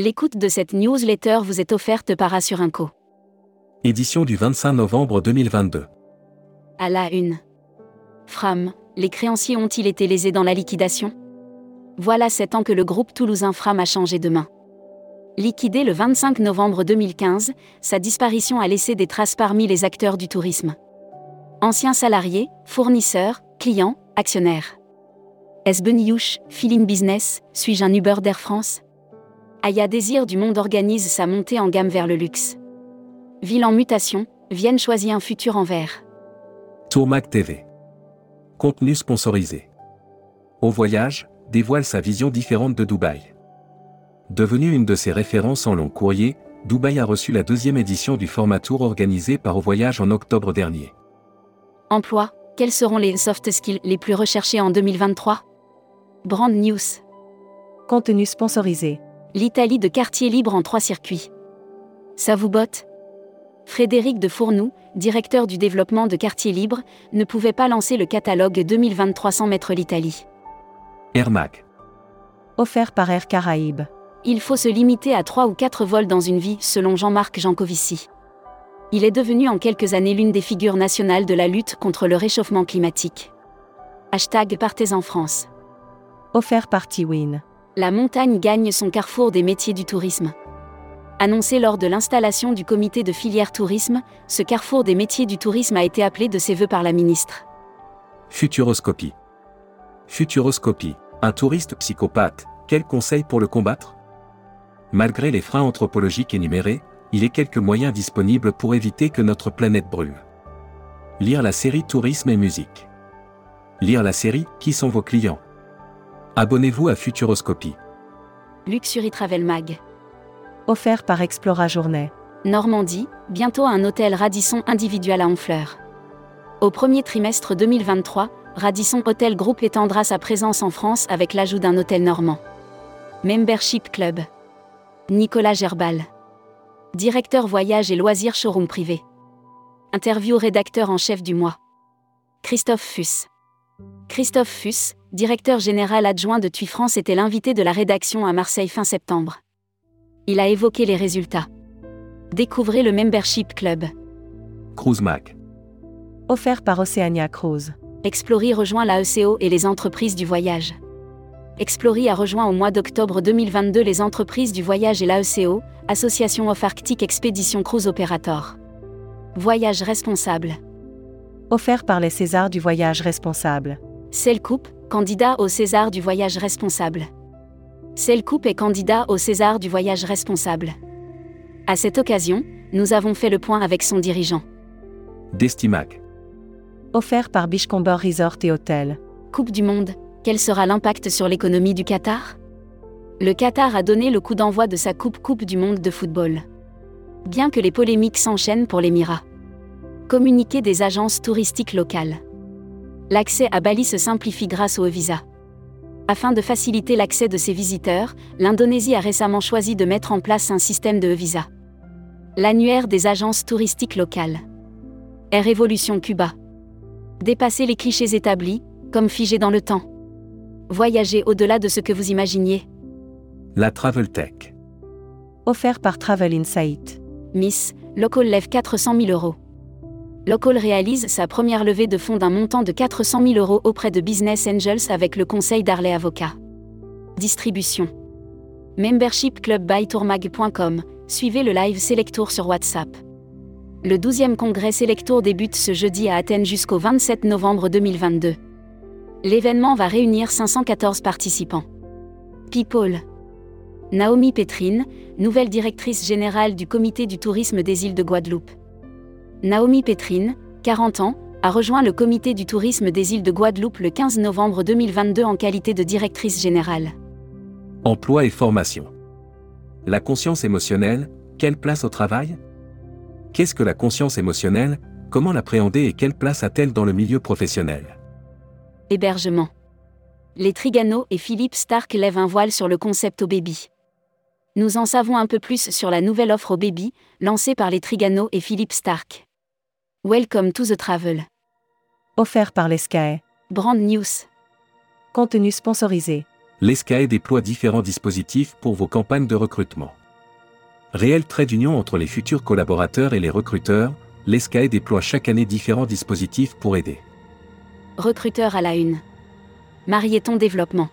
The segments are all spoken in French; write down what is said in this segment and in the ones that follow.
L'écoute de cette newsletter vous est offerte par Assurinco. Édition du 25 novembre 2022. À la une. Fram, les créanciers ont-ils été lésés dans la liquidation? Voilà sept ans que le groupe toulousain Fram a changé de main. Liquidé le 25 novembre 2015, sa disparition a laissé des traces parmi les acteurs du tourisme. Anciens salariés, fournisseurs, clients, actionnaires. Est-ce Feeling Business, suis-je un Uber d'Air France? Aya Désir du Monde organise sa montée en gamme vers le luxe. Ville en mutation, Vienne choisit un futur en vert. Tourmac TV. Contenu sponsorisé. Au voyage, dévoile sa vision différente de Dubaï. Devenue une de ses références en long courrier, Dubaï a reçu la deuxième édition du format tour organisé par Au Voyage en octobre dernier. Emploi, quels seront les soft skills les plus recherchés en 2023 Brand News. Contenu sponsorisé. L'Italie de quartier libre en trois circuits. Ça vous botte Frédéric de Fournoux, directeur du développement de quartier libre, ne pouvait pas lancer le catalogue 2023 sans mettre l'Italie. Air Mac. Offert par Air Caraïbes. Il faut se limiter à trois ou quatre vols dans une vie, selon Jean-Marc Jancovici. Il est devenu en quelques années l'une des figures nationales de la lutte contre le réchauffement climatique. Hashtag Partez en France. Offert par Tiwin. La montagne gagne son carrefour des métiers du tourisme. Annoncé lors de l'installation du comité de filière tourisme, ce carrefour des métiers du tourisme a été appelé de ses voeux par la ministre. Futuroscopie. Futuroscopie. Un touriste psychopathe, quel conseil pour le combattre? Malgré les freins anthropologiques énumérés, il est quelques moyens disponibles pour éviter que notre planète brûle. Lire la série Tourisme et musique. Lire la série Qui sont vos clients? Abonnez-vous à Futuroscopie. Luxury Travel Mag. Offert par Explora Journée. Normandie, bientôt un hôtel Radisson individuel à Honfleur. Au premier trimestre 2023, Radisson Hotel Group étendra sa présence en France avec l'ajout d'un hôtel normand. Membership Club. Nicolas Gerbal. Directeur voyage et loisirs showroom privé. Interview rédacteur en chef du mois. Christophe Fuss. Christophe Fuss, directeur général adjoint de TUI France, était l'invité de la rédaction à Marseille fin septembre. Il a évoqué les résultats. Découvrez le Membership Club. Cruise Mac. Offert par Oceania Cruise. Explory rejoint la ECO et les entreprises du voyage. Explory a rejoint au mois d'octobre 2022 les entreprises du voyage et l'AECO, Association of Arctic Expedition Cruise Operator. Voyage responsable. Offert par les Césars du voyage responsable. Coupe, candidat au César du voyage responsable. Coupe est candidat au César du voyage responsable. À cette occasion, nous avons fait le point avec son dirigeant. Destimac. Offert par Bichcomber Resort et Hôtel. Coupe du Monde, quel sera l'impact sur l'économie du Qatar? Le Qatar a donné le coup d'envoi de sa Coupe Coupe du Monde de football. Bien que les polémiques s'enchaînent pour l'Émirat. Communiquer des agences touristiques locales. L'accès à Bali se simplifie grâce au visa. Afin de faciliter l'accès de ses visiteurs, l'Indonésie a récemment choisi de mettre en place un système de visa. L'annuaire des agences touristiques locales. Air Révolution Cuba. Dépasser les clichés établis, comme figés dans le temps. Voyager au-delà de ce que vous imaginiez. La Travel Tech. Offert par Travel Insight. Miss, Local lève 400 000 euros. Local réalise sa première levée de fonds d'un montant de 400 000 euros auprès de Business Angels avec le conseil d'Arley Avocat. Distribution. Membership Club by Tourmag.com. Suivez le live Selectour sur WhatsApp. Le 12e congrès Selectour débute ce jeudi à Athènes jusqu'au 27 novembre 2022. L'événement va réunir 514 participants. People. Naomi Pétrine, nouvelle directrice générale du comité du tourisme des îles de Guadeloupe. Naomi Pétrine, 40 ans, a rejoint le comité du tourisme des îles de Guadeloupe le 15 novembre 2022 en qualité de directrice générale. Emploi et formation. La conscience émotionnelle, quelle place au travail? Qu'est-ce que la conscience émotionnelle? Comment l'appréhender et quelle place a-t-elle dans le milieu professionnel? Hébergement. Les Trigano et Philippe Stark lèvent un voile sur le concept au baby. Nous en savons un peu plus sur la nouvelle offre au baby, lancée par les Trigano et Philippe Stark. Welcome to the travel. Offert par les Sky. Brand News. Contenu sponsorisé. l'ESCAE déploie différents dispositifs pour vos campagnes de recrutement. Réel trait d'union entre les futurs collaborateurs et les recruteurs, l'ESCAE déploie chaque année différents dispositifs pour aider. Recruteur à la une. Marieton Développement.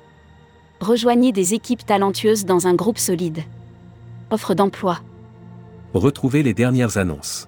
Rejoignez des équipes talentueuses dans un groupe solide. Offre d'emploi. Retrouvez les dernières annonces.